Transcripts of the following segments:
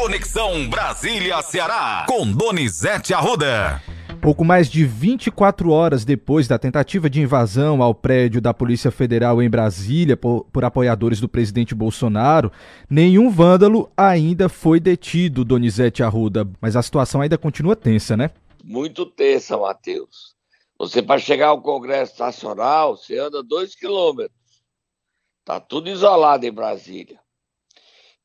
Conexão Brasília-Ceará, com Donizete Arruda. Pouco mais de 24 horas depois da tentativa de invasão ao prédio da Polícia Federal em Brasília por, por, apoiadores do presidente Bolsonaro, nenhum vândalo ainda foi detido, Donizete Arruda. Mas a situação ainda continua tensa, né? Muito tensa, Matheus. Você, para chegar ao Congresso Nacional, você anda dois quilômetros. Tá tudo isolado em Brasília.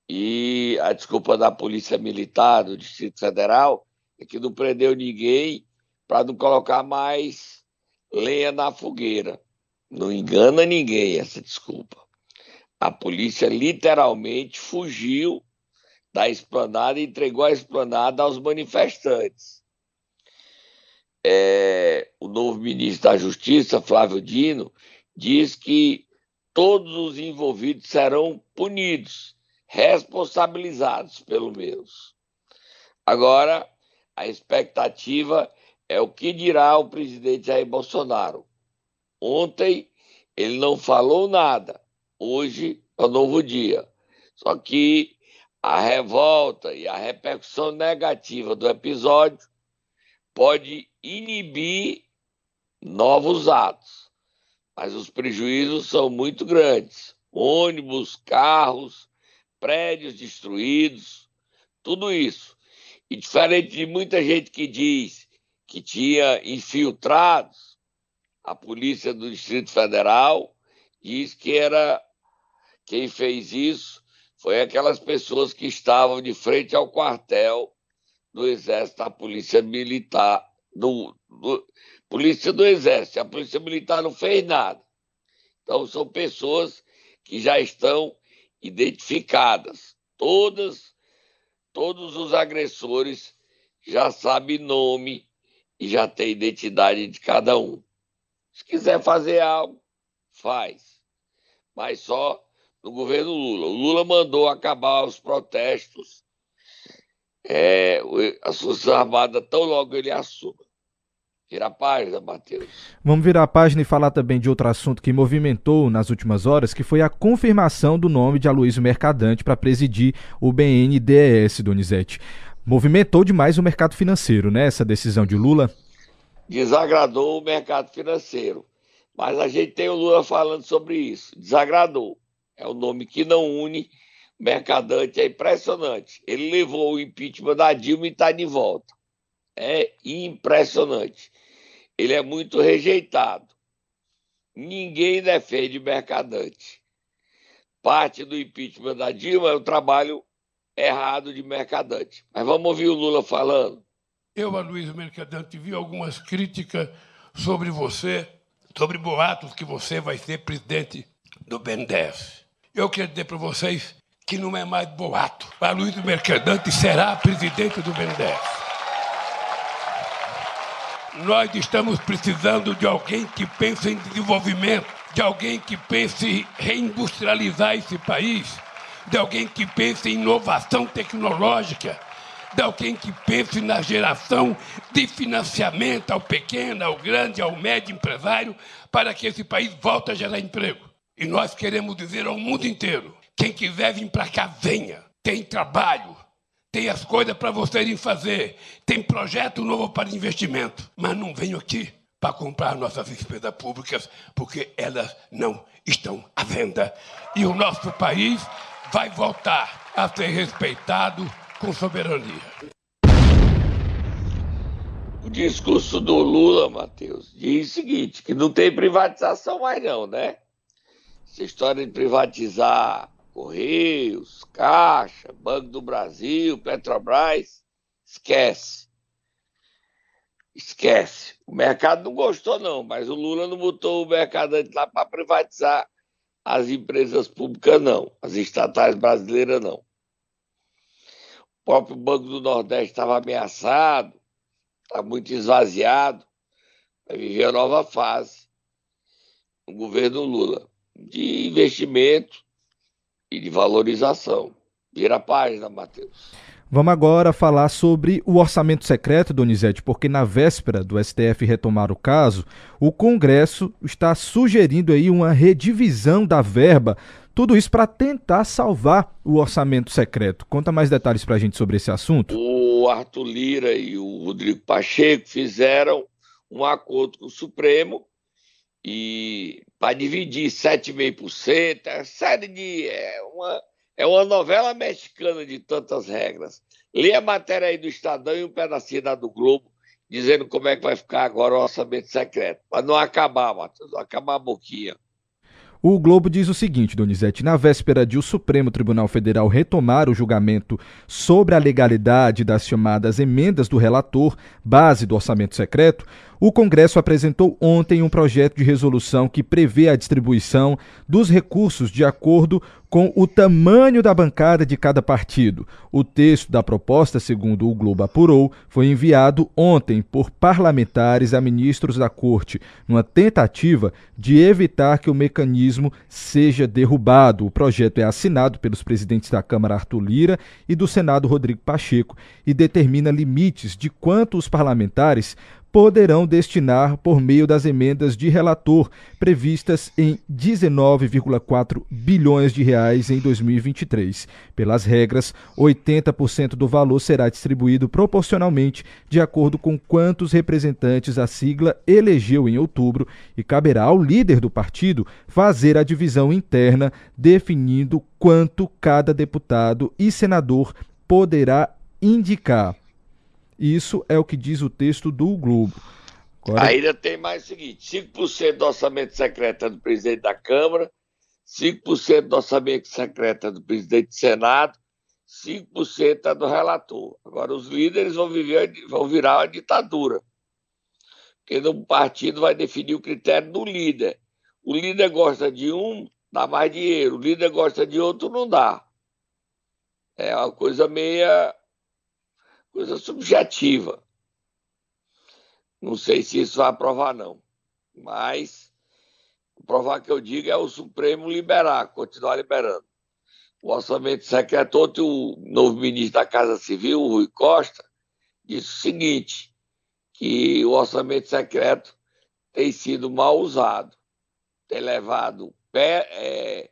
E a desculpa da Polícia Militar do Distrito Federal é que não prendeu ninguém para não colocar mais lenha na fogueira. Não engana ninguém essa desculpa. A polícia literalmente fugiu da esplanada e entregou a esplanada aos manifestantes. É, o novo ministro da Justiça, Flávio Dino, diz que todos os envolvidos serão punidos, responsabilizados, pelo menos. Agora, a expectativa é o que dirá o presidente Jair Bolsonaro. Ontem ele não falou nada, hoje é um novo dia. Só que a revolta e a repercussão negativa do episódio pode inibir novos atos, mas os prejuízos são muito grandes. Ônibus, carros, prédios destruídos, tudo isso. E diferente de muita gente que diz que tinha infiltrados, a polícia do Distrito Federal diz que era quem fez isso foi aquelas pessoas que estavam de frente ao quartel do Exército da Polícia Militar, do, do Polícia do Exército. A Polícia Militar não fez nada. Então são pessoas que já estão identificadas. Todas, todos os agressores já sabem nome, e já tem identidade de cada um. Se quiser fazer algo, faz. Mas só no governo Lula. O Lula mandou acabar os protestos. É, as Forças Armadas, tão logo ele assuma. A página, Matheus. Vamos virar a página e falar também de outro assunto que movimentou nas últimas horas, que foi a confirmação do nome de Aloysio Mercadante para presidir o BNDES, Donizete. Movimentou demais o mercado financeiro, né? Essa decisão de Lula. Desagradou o mercado financeiro. Mas a gente tem o Lula falando sobre isso. Desagradou. É um nome que não une. Mercadante é impressionante. Ele levou o impeachment da Dilma e está de volta. É impressionante. Ele é muito rejeitado. Ninguém defende Mercadante. Parte do impeachment da Dilma é o trabalho errado de Mercadante. Mas vamos ouvir o Lula falando. Eu, Aloysio Mercadante, vi algumas críticas sobre você, sobre boatos que você vai ser presidente do BNDES. Eu quero dizer para vocês que não é mais boato. Aloysio Mercadante será presidente do BNDES. Nós estamos precisando de alguém que pense em desenvolvimento, de alguém que pense em reindustrializar esse país de alguém que pense em inovação tecnológica, de alguém que pense na geração de financiamento ao pequeno, ao grande, ao médio empresário, para que esse país volte a gerar emprego. E nós queremos dizer ao mundo inteiro: quem quiser vir para cá, venha. Tem trabalho, tem as coisas para vocês irem fazer, tem projeto novo para investimento, mas não venham aqui para comprar nossas despesas públicas, porque elas não estão à venda. E o nosso país vai voltar a ser respeitado com soberania. O discurso do Lula, Matheus, diz o seguinte, que não tem privatização mais não, né? Essa história de privatizar Correios, Caixa, Banco do Brasil, Petrobras, esquece. Esquece. O mercado não gostou, não, mas o Lula não botou o mercado lá para privatizar as empresas públicas não, as estatais brasileiras não. O próprio Banco do Nordeste estava ameaçado, está muito esvaziado, vai viver a nova fase no governo Lula de investimento e de valorização. Vira a página, Matheus. Vamos agora falar sobre o orçamento secreto, Donizete, porque na véspera do STF retomar o caso, o Congresso está sugerindo aí uma redivisão da verba Tudo isso para tentar salvar o orçamento secreto. Conta mais detalhes para a gente sobre esse assunto. O Arthur Lira e o Rodrigo Pacheco fizeram um acordo com o Supremo e para dividir 7,5%, é série de é uma é uma novela mexicana de tantas regras. Lê a matéria aí do Estadão e um pedacinho da do Globo dizendo como é que vai ficar agora o orçamento secreto. Para não acabar, Matheus, acabar a boquinha. O Globo diz o seguinte, Donizete: na véspera de o Supremo Tribunal Federal retomar o julgamento sobre a legalidade das chamadas emendas do relator, base do orçamento secreto, o Congresso apresentou ontem um projeto de resolução que prevê a distribuição dos recursos de acordo com o tamanho da bancada de cada partido. O texto da proposta, segundo o Globo apurou, foi enviado ontem por parlamentares a ministros da Corte, numa tentativa de evitar que o mecanismo seja derrubado. O projeto é assinado pelos presidentes da Câmara Arthur Lira e do Senado Rodrigo Pacheco e determina limites de quanto os parlamentares poderão destinar por meio das emendas de relator previstas em 19,4 bilhões de reais em 2023. Pelas regras, 80% do valor será distribuído proporcionalmente de acordo com quantos representantes a sigla elegeu em outubro e caberá ao líder do partido fazer a divisão interna definindo quanto cada deputado e senador poderá indicar. Isso é o que diz o texto do Globo. Agora... Ainda tem mais o seguinte: 5% do orçamento secreto é do presidente da Câmara, 5% do orçamento secreto é do presidente do Senado, 5% é do relator. Agora, os líderes vão, viver, vão virar uma ditadura. Porque no partido vai definir o critério do líder. O líder gosta de um, dá mais dinheiro. O líder gosta de outro, não dá. É uma coisa meia coisa subjetiva. Não sei se isso vai aprovar, não. Mas provar que eu digo é o Supremo liberar, continuar liberando. O orçamento secreto, ontem o novo ministro da Casa Civil, o Rui Costa, disse o seguinte, que o orçamento secreto tem sido mal usado, tem levado pé, é,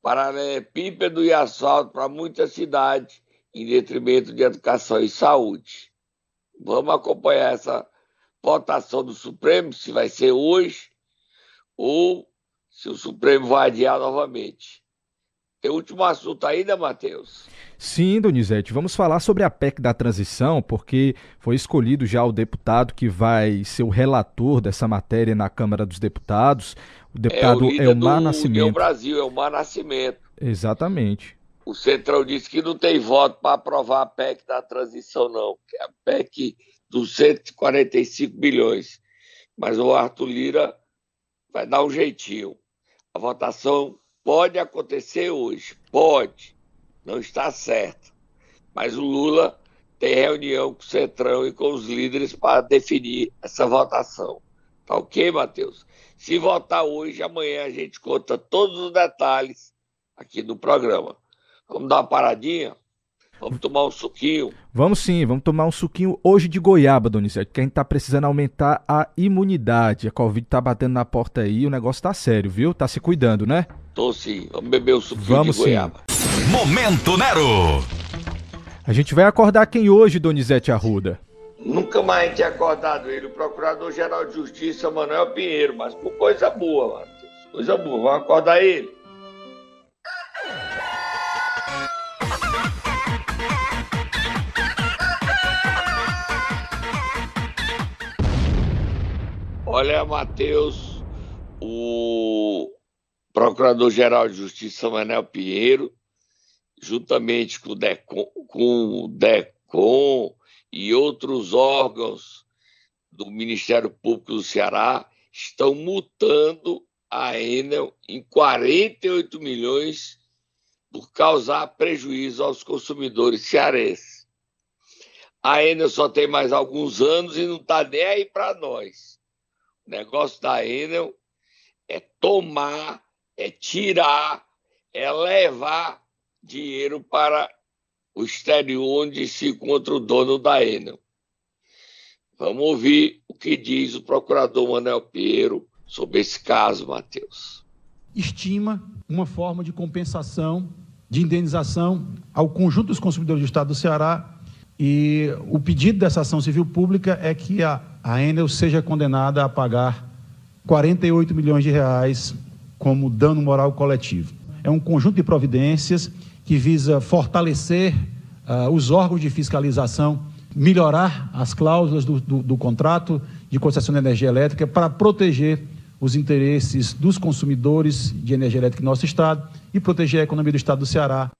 paralelepípedo e asfalto para muitas cidades em detrimento de educação e saúde. Vamos acompanhar essa votação do Supremo, se vai ser hoje ou se o Supremo vai adiar novamente. Tem último assunto ainda, Matheus? Sim, Donizete. Vamos falar sobre a PEC da transição, porque foi escolhido já o deputado que vai ser o relator dessa matéria na Câmara dos Deputados. O deputado é o Elmar do, Nascimento. É o Brasil, Elmar Nascimento. Exatamente. O Centrão disse que não tem voto para aprovar a PEC da transição, não, que é a PEC dos 145 bilhões. Mas o Arthur Lira vai dar um jeitinho. A votação pode acontecer hoje, pode, não está certo. Mas o Lula tem reunião com o Centrão e com os líderes para definir essa votação. Tá ok, Matheus? Se votar hoje, amanhã a gente conta todos os detalhes aqui no programa. Vamos dar uma paradinha? Vamos tomar um suquinho? Vamos sim, vamos tomar um suquinho hoje de goiaba, Donizete, que a gente tá precisando aumentar a imunidade. A Covid tá batendo na porta aí, o negócio tá sério, viu? Tá se cuidando, né? Tô sim, vamos beber o suquinho vamos, de goiaba. Sim. Momento Nero! A gente vai acordar quem hoje, Donizete Arruda? Nunca mais tinha acordado ele, o Procurador-Geral de Justiça, Manuel Pinheiro, mas por coisa boa, Matheus. Coisa boa, vamos acordar ele. Olha, Matheus, o Procurador-Geral de Justiça Manuel Pinheiro, juntamente com o, DECOM, com o DECOM e outros órgãos do Ministério Público do Ceará, estão multando a Enel em 48 milhões por causar prejuízo aos consumidores cearenses. A Enel só tem mais alguns anos e não está nem aí para nós. O negócio da Enel é tomar, é tirar, é levar dinheiro para o exterior onde se encontra o dono da Enel. Vamos ouvir o que diz o procurador Manuel Pinheiro sobre esse caso, Matheus. estima uma forma de compensação, de indenização ao conjunto dos consumidores do Estado do Ceará. E o pedido dessa ação civil pública é que a, a Enel seja condenada a pagar 48 milhões de reais como dano moral coletivo. É um conjunto de providências que visa fortalecer uh, os órgãos de fiscalização, melhorar as cláusulas do, do, do contrato de concessão de energia elétrica para proteger os interesses dos consumidores de energia elétrica em nosso estado e proteger a economia do estado do Ceará.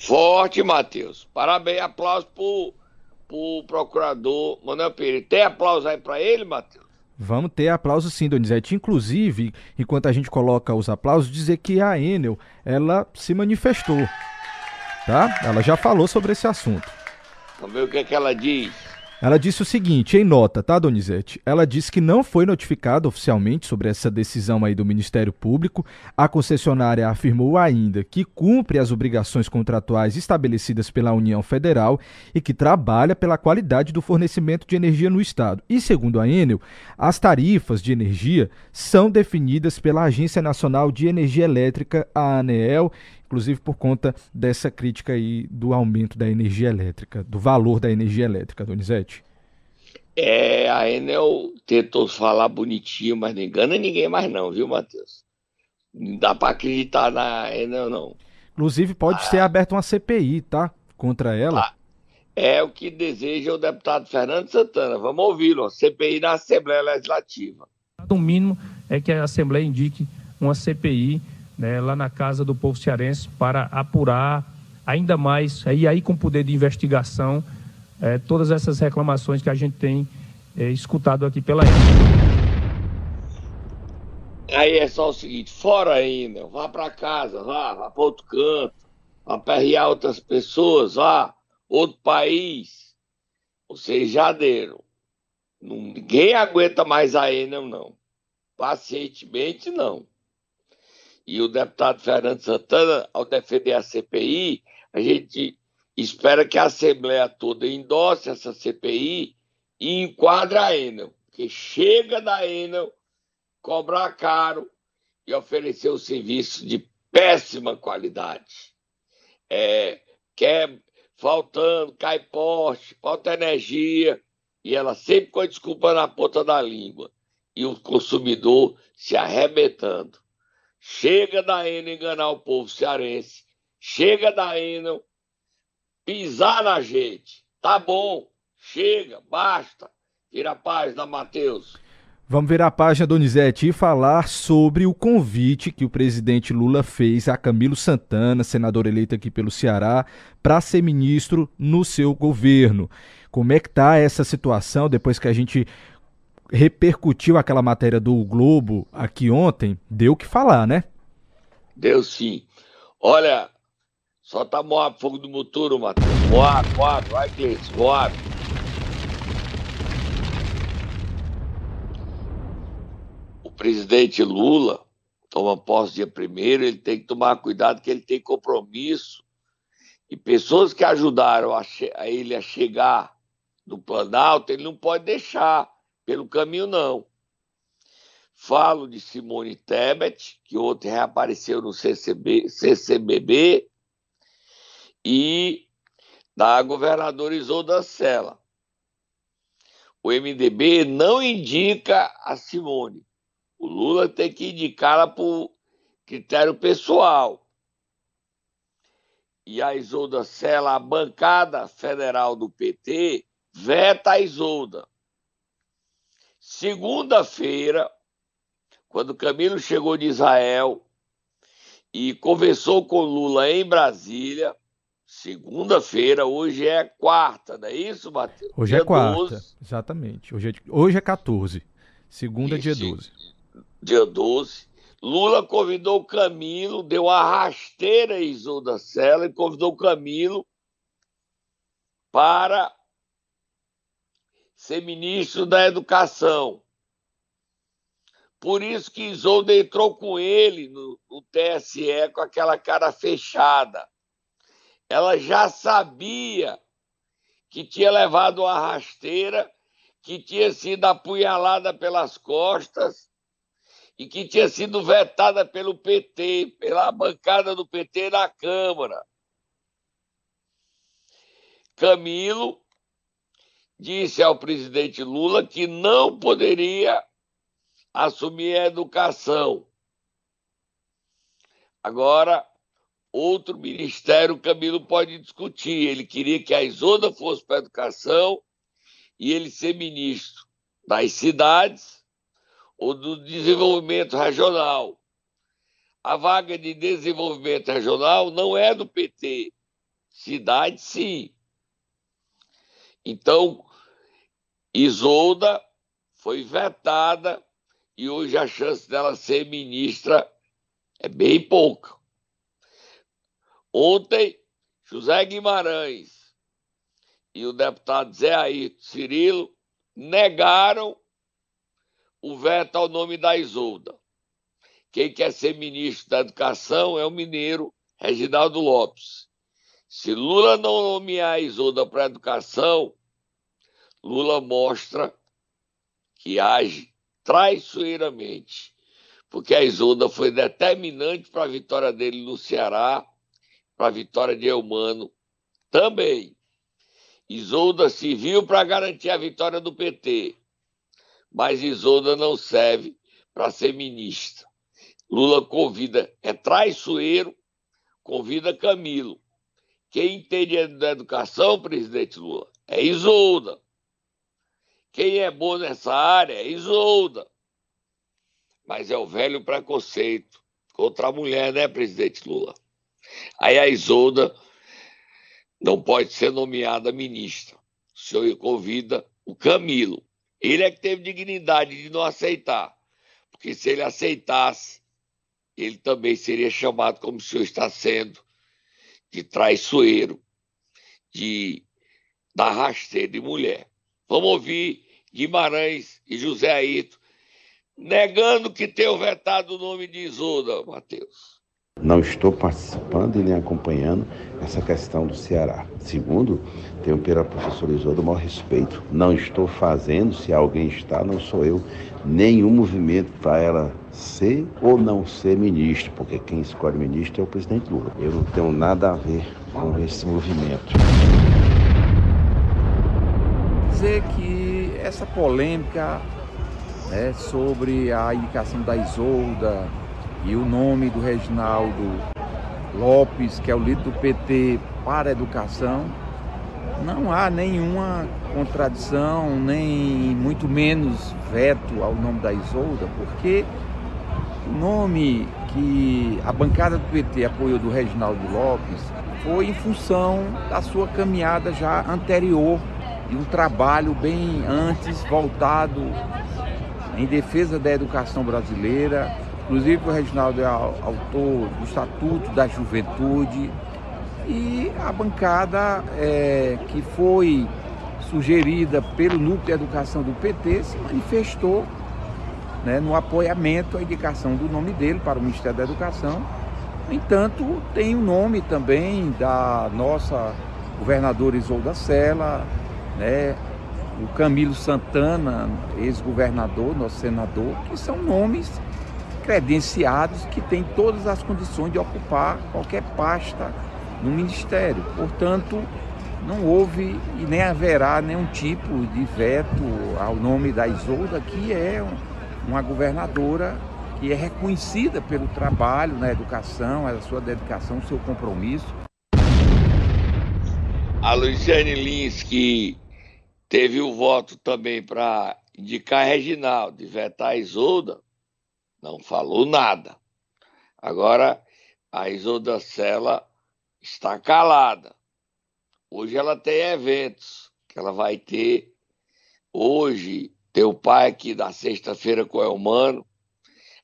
Forte, Matheus. Parabéns, aplausos para o procurador Manuel Pereira. Tem aplauso aí para ele, Matheus? Vamos ter aplausos sim, Donizete. Inclusive, enquanto a gente coloca os aplausos, dizer que a Enel, ela se manifestou, tá? Ela já falou sobre esse assunto. Vamos ver o que, é que ela diz. Ela disse o seguinte, em nota, tá, Donizete? Ela disse que não foi notificada oficialmente sobre essa decisão aí do Ministério Público. A concessionária afirmou ainda que cumpre as obrigações contratuais estabelecidas pela União Federal e que trabalha pela qualidade do fornecimento de energia no Estado. E, segundo a Enel, as tarifas de energia são definidas pela Agência Nacional de Energia Elétrica, a ANEEL, inclusive por conta dessa crítica aí do aumento da energia elétrica, do valor da energia elétrica, Donizete. É, a Enel tentou falar bonitinho, mas não engana ninguém mais não, viu, Matheus? Não dá para acreditar na Enel, não. Inclusive, pode ah, ser aberta uma CPI, tá? Contra ela. Ah, é o que deseja o deputado Fernando Santana. Vamos ouvi-lo. CPI na Assembleia Legislativa. O mínimo é que a Assembleia indique uma CPI né, lá na casa do povo cearense para apurar ainda mais, aí, aí com poder de investigação, é, todas essas reclamações que a gente tem é, escutado aqui pela Aí é só o seguinte, fora ainda, vá para casa, vá, vá para outro canto, vá perrear outras pessoas, vá, outro país. Vocês já deram. Ninguém aguenta mais a Enel, não. Pacientemente, não e o deputado Fernando Santana, ao defender a CPI, a gente espera que a Assembleia toda endosse essa CPI e enquadre a Enel, que chega da Enel cobrar caro e oferecer um serviço de péssima qualidade. É, quer faltando, cai poste, falta energia, e ela sempre com a desculpa na ponta da língua, e o consumidor se arrebentando. Chega da Enel enganar o povo cearense. Chega da Enel pisar na gente. Tá bom. Chega, basta. Vira a página, Matheus. Vamos virar a página, Donizete, e falar sobre o convite que o presidente Lula fez a Camilo Santana, senador eleito aqui pelo Ceará, para ser ministro no seu governo. Como é que está essa situação depois que a gente repercutiu aquela matéria do Globo aqui ontem, deu o que falar, né? Deu sim. Olha, só tá Moab Fogo do Muturo, Matheus. Moab, Moab, vai, Gleice, Moab. O presidente Lula toma posse dia primeiro, ele tem que tomar cuidado que ele tem compromisso e pessoas que ajudaram a, a ele a chegar no Planalto, ele não pode deixar pelo caminho, não. Falo de Simone Tebet, que ontem reapareceu no CCB, CCBB, e da governadora Isolda Sela. O MDB não indica a Simone. O Lula tem que indicá-la por critério pessoal. E a Isolda Sela, a bancada federal do PT, veta a Isolda. Segunda-feira, quando Camilo chegou de Israel e conversou com Lula em Brasília, segunda-feira, hoje é quarta, não é isso, Matheus? Hoje é dia é quarta, 12. exatamente. Hoje é, hoje é 14, segunda, isso, dia 12. Dia 12. Lula convidou Camilo, deu uma rasteira a Isolda Sela e convidou Camilo para ser ministro da Educação. Por isso que Isolda entrou com ele no, no TSE com aquela cara fechada. Ela já sabia que tinha levado uma rasteira, que tinha sido apunhalada pelas costas e que tinha sido vetada pelo PT, pela bancada do PT na Câmara. Camilo disse ao presidente Lula que não poderia assumir a educação. Agora, outro ministério Camilo pode discutir. Ele queria que a Isoda fosse para a educação e ele ser ministro das cidades ou do desenvolvimento regional. A vaga de desenvolvimento regional não é do PT. Cidade, sim. Então, Isolda foi vetada e hoje a chance dela ser ministra é bem pouca. Ontem, José Guimarães e o deputado Zé Ayrton Cirilo negaram o veto ao nome da Isolda. Quem quer ser ministro da Educação é o mineiro Reginaldo Lopes. Se Lula não nomear a Isolda para a educação, Lula mostra que age traiçoeiramente, porque a Isolda foi determinante para a vitória dele no Ceará para a vitória de Eumano também. Isolda serviu para garantir a vitória do PT, mas Isolda não serve para ser ministra. Lula convida, é traiçoeiro, convida Camilo. Quem entende da educação, presidente Lula, é Isolda. Quem é bom nessa área é Isolda. Mas é o velho preconceito contra a mulher, né, presidente Lula? Aí a Isolda não pode ser nomeada ministra. O senhor convida o Camilo. Ele é que teve dignidade de não aceitar. Porque se ele aceitasse, ele também seria chamado, como o senhor está sendo, de traiçoeiro, de da rasteira de mulher. Vamos ouvir Guimarães e José Aito negando que tenham vetado o nome de Isolda, Matheus. Não estou participando e nem acompanhando essa questão do Ceará. Segundo, tenho pela professora Isolda o maior respeito. Não estou fazendo, se alguém está, não sou eu, nenhum movimento para ela ser ou não ser ministro, porque quem escolhe ministro é o presidente Lula. Eu não tenho nada a ver com esse movimento. Dizer que essa polêmica né, sobre a indicação da Isolda e o nome do Reginaldo Lopes, que é o líder do PT para a educação, não há nenhuma contradição, nem muito menos veto ao nome da Isolda, porque o nome que a bancada do PT apoiou do Reginaldo Lopes foi em função da sua caminhada já anterior e um trabalho bem antes voltado em defesa da educação brasileira, Inclusive o Reginaldo é autor do Estatuto da Juventude e a bancada é, que foi sugerida pelo Núcleo de Educação do PT se manifestou né, no apoiamento à indicação do nome dele para o Ministério da Educação. No entanto, tem o nome também da nossa governadora Isolda Sela, né, o Camilo Santana, ex-governador, nosso senador, que são nomes credenciados que têm todas as condições de ocupar qualquer pasta no Ministério. Portanto, não houve e nem haverá nenhum tipo de veto ao nome da Isolda, que é uma governadora que é reconhecida pelo trabalho na educação, a sua dedicação, o seu compromisso. A Luciane Lins, que teve o voto também para indicar Reginaldo e vetar a Isolda, não falou nada. Agora, a Isolda Sela está calada. Hoje ela tem eventos que ela vai ter. Hoje, teu pai aqui da sexta-feira com o Elmano.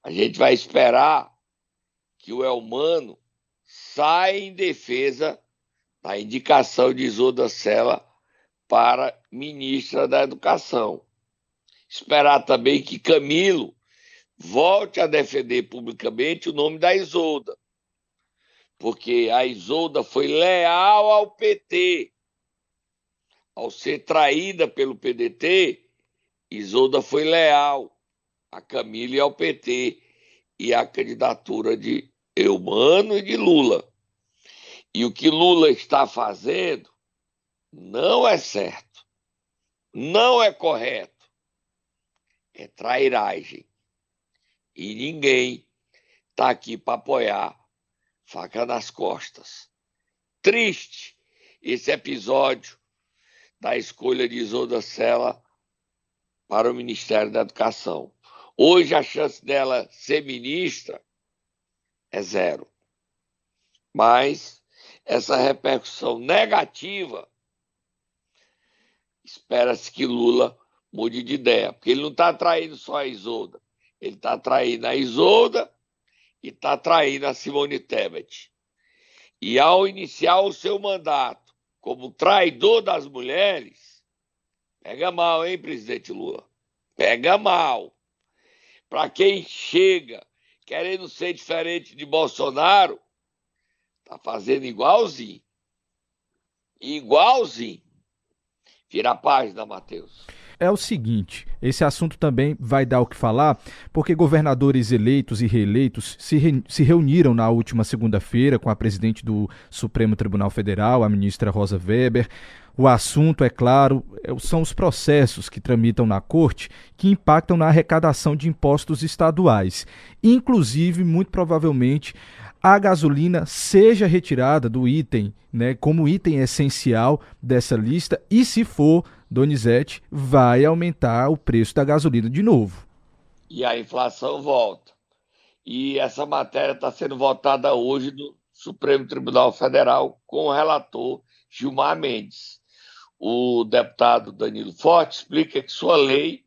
A gente vai esperar que o Elmano saia em defesa da indicação de Isolda Sela para ministra da Educação. Esperar também que Camilo volte a defender publicamente o nome da Isolda, porque a Isolda foi leal ao PT. Ao ser traída pelo PDT, Isolda foi leal a Camila e ao PT e à candidatura de Eumano e de Lula. E o que Lula está fazendo não é certo, não é correto, é trairagem. E ninguém está aqui para apoiar faca nas costas. Triste esse episódio da escolha de Isolda Sela para o Ministério da Educação. Hoje a chance dela ser ministra é zero. Mas essa repercussão negativa, espera-se que Lula mude de ideia, porque ele não está traindo só a Isolda, ele está traindo a Isolda e está traindo a Simone Tebet. E ao iniciar o seu mandato como traidor das mulheres, pega mal, hein, presidente Lula? Pega mal. Para quem chega querendo ser diferente de Bolsonaro, tá fazendo igualzinho. Igualzinho. Vira a página, Matheus é o seguinte: esse assunto também vai dar o que falar, porque governadores eleitos e reeleitos se, re, se reuniram na última segunda-feira com a presidente do Supremo Tribunal Federal, a ministra Rosa Weber. O assunto, é claro, é são os processos que tramitam na corte que impactam na arrecadação de impostos estaduais. Inclusive, muito provavelmente, a gasolina seja retirada do item, né, como item essencial dessa lista, e se for, Donizete, vai aumentar o preço da gasolina de novo. E a inflação volta. E essa matéria está sendo votada hoje no Supremo Tribunal Federal com o relator Gilmar Mendes. O deputado Danilo Forte explica que sua lei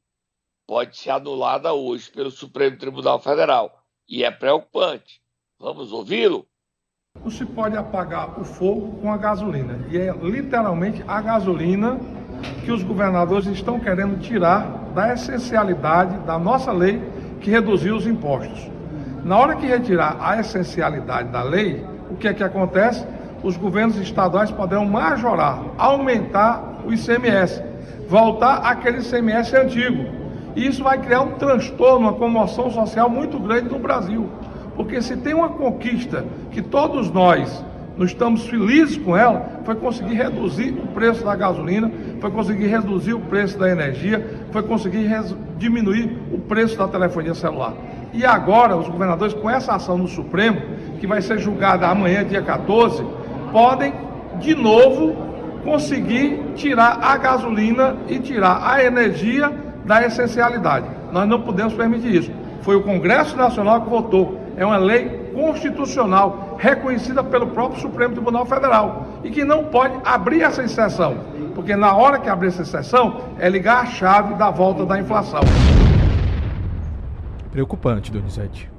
pode ser anulada hoje pelo Supremo Tribunal Federal. E é preocupante. Vamos ouvi-lo? Não se pode apagar o fogo com a gasolina. E é literalmente a gasolina que os governadores estão querendo tirar da essencialidade da nossa lei que reduziu os impostos. Na hora que retirar a essencialidade da lei, o que é que acontece? Os governos estaduais poderão majorar, aumentar o ICMS, voltar aquele ICMS antigo. E isso vai criar um transtorno, uma comoção social muito grande no Brasil. Porque se tem uma conquista que todos nós nós estamos felizes com ela, foi conseguir reduzir o preço da gasolina, foi conseguir reduzir o preço da energia, foi conseguir diminuir o preço da telefonia celular. E agora, os governadores, com essa ação no Supremo, que vai ser julgada amanhã, dia 14, podem, de novo, conseguir tirar a gasolina e tirar a energia da essencialidade. Nós não podemos permitir isso. Foi o Congresso Nacional que votou. É uma lei constitucional reconhecida pelo próprio Supremo Tribunal Federal e que não pode abrir essa exceção, porque na hora que abrir essa exceção é ligar a chave da volta da inflação. Preocupante, Donizete.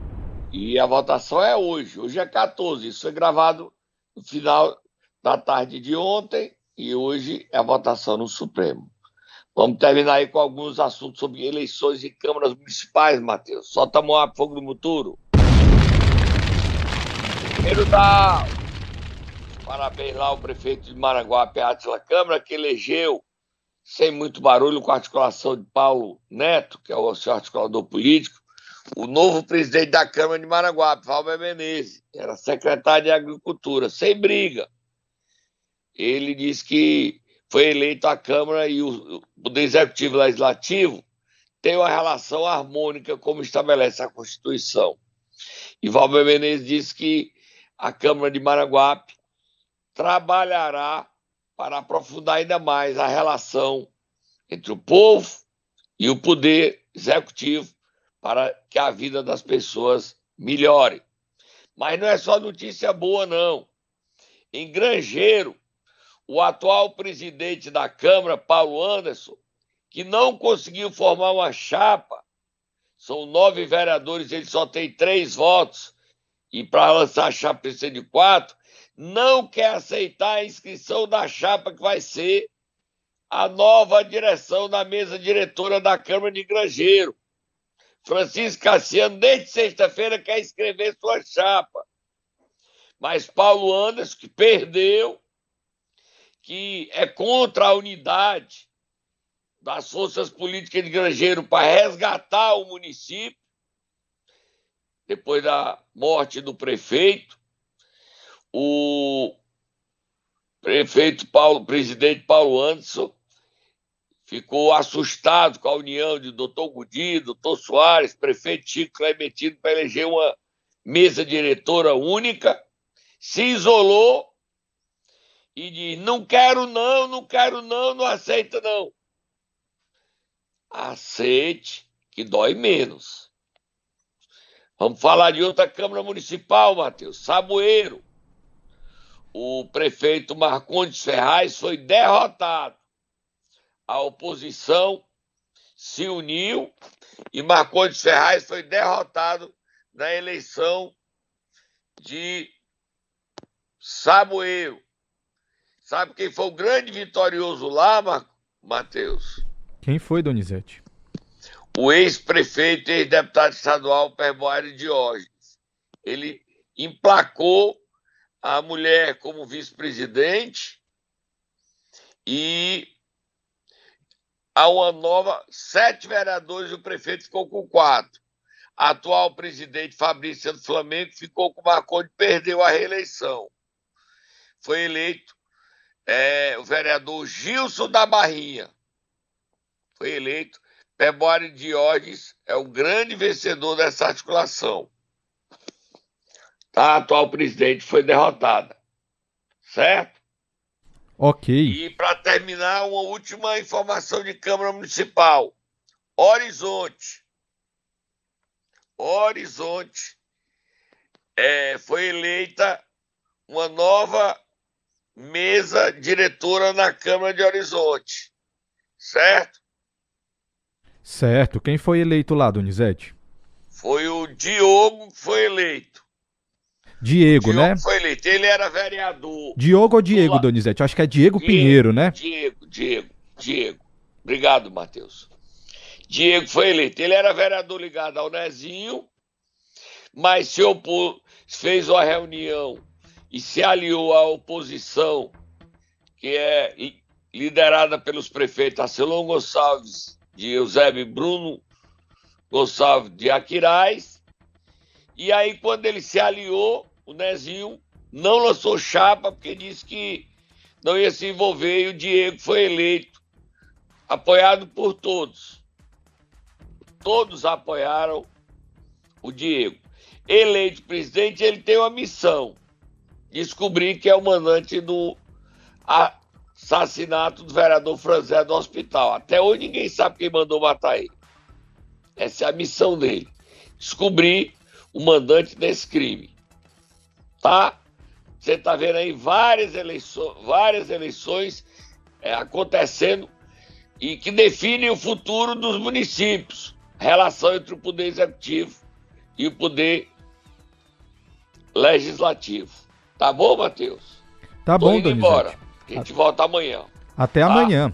E a votação é hoje, hoje é 14, isso foi gravado no final da tarde de ontem e hoje é a votação no Supremo. Vamos terminar aí com alguns assuntos sobre eleições em câmaras municipais, Matheus. Solta a fogo do muturo. Primeiro dá parabéns lá ao prefeito de Maranguape, Atila Câmara, que elegeu, sem muito barulho, com a articulação de Paulo Neto, que é o seu articulador político, o novo presidente da Câmara de Maranguape, Valber Menezes, era secretário de Agricultura, sem briga. Ele disse que foi eleito à Câmara e o Poder Executivo e Legislativo tem uma relação harmônica, como estabelece a Constituição. E Valber Menezes disse que a Câmara de Maranguape trabalhará para aprofundar ainda mais a relação entre o povo e o poder executivo para que a vida das pessoas melhore. Mas não é só notícia boa, não. Em Grangeiro, o atual presidente da Câmara, Paulo Anderson, que não conseguiu formar uma chapa, são nove vereadores, ele só tem três votos, e para lançar a chapa precisa de quatro, não quer aceitar a inscrição da chapa que vai ser a nova direção da mesa diretora da Câmara de Grangeiro. Francisco Cassiano, desde sexta-feira, quer escrever sua chapa. Mas Paulo Anderson, que perdeu, que é contra a unidade das forças políticas de Grangeiro para resgatar o município, depois da morte do prefeito. O prefeito Paulo, presidente Paulo Anderson, ficou assustado com a união de doutor Gudi, doutor Soares, prefeito Chico Clementino para eleger uma mesa diretora única, se isolou e diz: não quero não, não quero não, não aceita não. Aceite, que dói menos. Vamos falar de outra Câmara Municipal, Matheus. Saboeiro. O prefeito Marcondes Ferraz foi derrotado. A oposição se uniu e Marcondes Ferraz foi derrotado na eleição de Saboeiro. Sabe quem foi o grande vitorioso lá, Matheus? Quem foi, Donizete? O ex-prefeito e ex-deputado estadual Perboário Diógenes. Ele emplacou a mulher como vice-presidente e a uma nova, sete vereadores, o prefeito ficou com quatro. A atual presidente Fabrícia do Flamengo ficou com o Marconi, perdeu a reeleição. Foi eleito é, o vereador Gilson da Barrinha. Foi eleito. Pebore Diógenes é o grande vencedor dessa articulação. Tá? A atual presidente foi derrotada. Certo? Ok. E para terminar, uma última informação de Câmara Municipal. Horizonte. Horizonte é, foi eleita uma nova mesa diretora na Câmara de Horizonte. Certo? Certo. Quem foi eleito lá, Donizete? Foi o Diogo que foi eleito. Diego, Diogo né? foi eleito. Ele era vereador. Diogo ou Diego, Lula. Donizete? Acho que é Diego, Diego, Pinheiro, né? Diego, Diego, Diego. Obrigado, Matheus. Diego foi eleito. Ele era vereador ligado ao Nezinho, mas se opôs, fez uma reunião e se aliou à oposição, que é li- liderada pelos prefeitos Arcelon Gonçalves de Eusébio Bruno Gonçalves de Aquiraz. E aí, quando ele se aliou, o Nezinho não lançou chapa, porque disse que não ia se envolver, e o Diego foi eleito, apoiado por todos. Todos apoiaram o Diego. Eleito presidente, ele tem uma missão: descobrir que é o mandante do assassinato do vereador Franzé do hospital. Até hoje ninguém sabe quem mandou matar ele. Essa é a missão dele: descobrir o mandante desse crime. Tá? Você está vendo aí várias eleições, várias eleições é, acontecendo e que definem o futuro dos municípios. Relação entre o poder executivo e o poder legislativo. Tá bom, Matheus? Tá Tô bom, indo Donizete. embora. A gente volta amanhã. Até Tá? amanhã.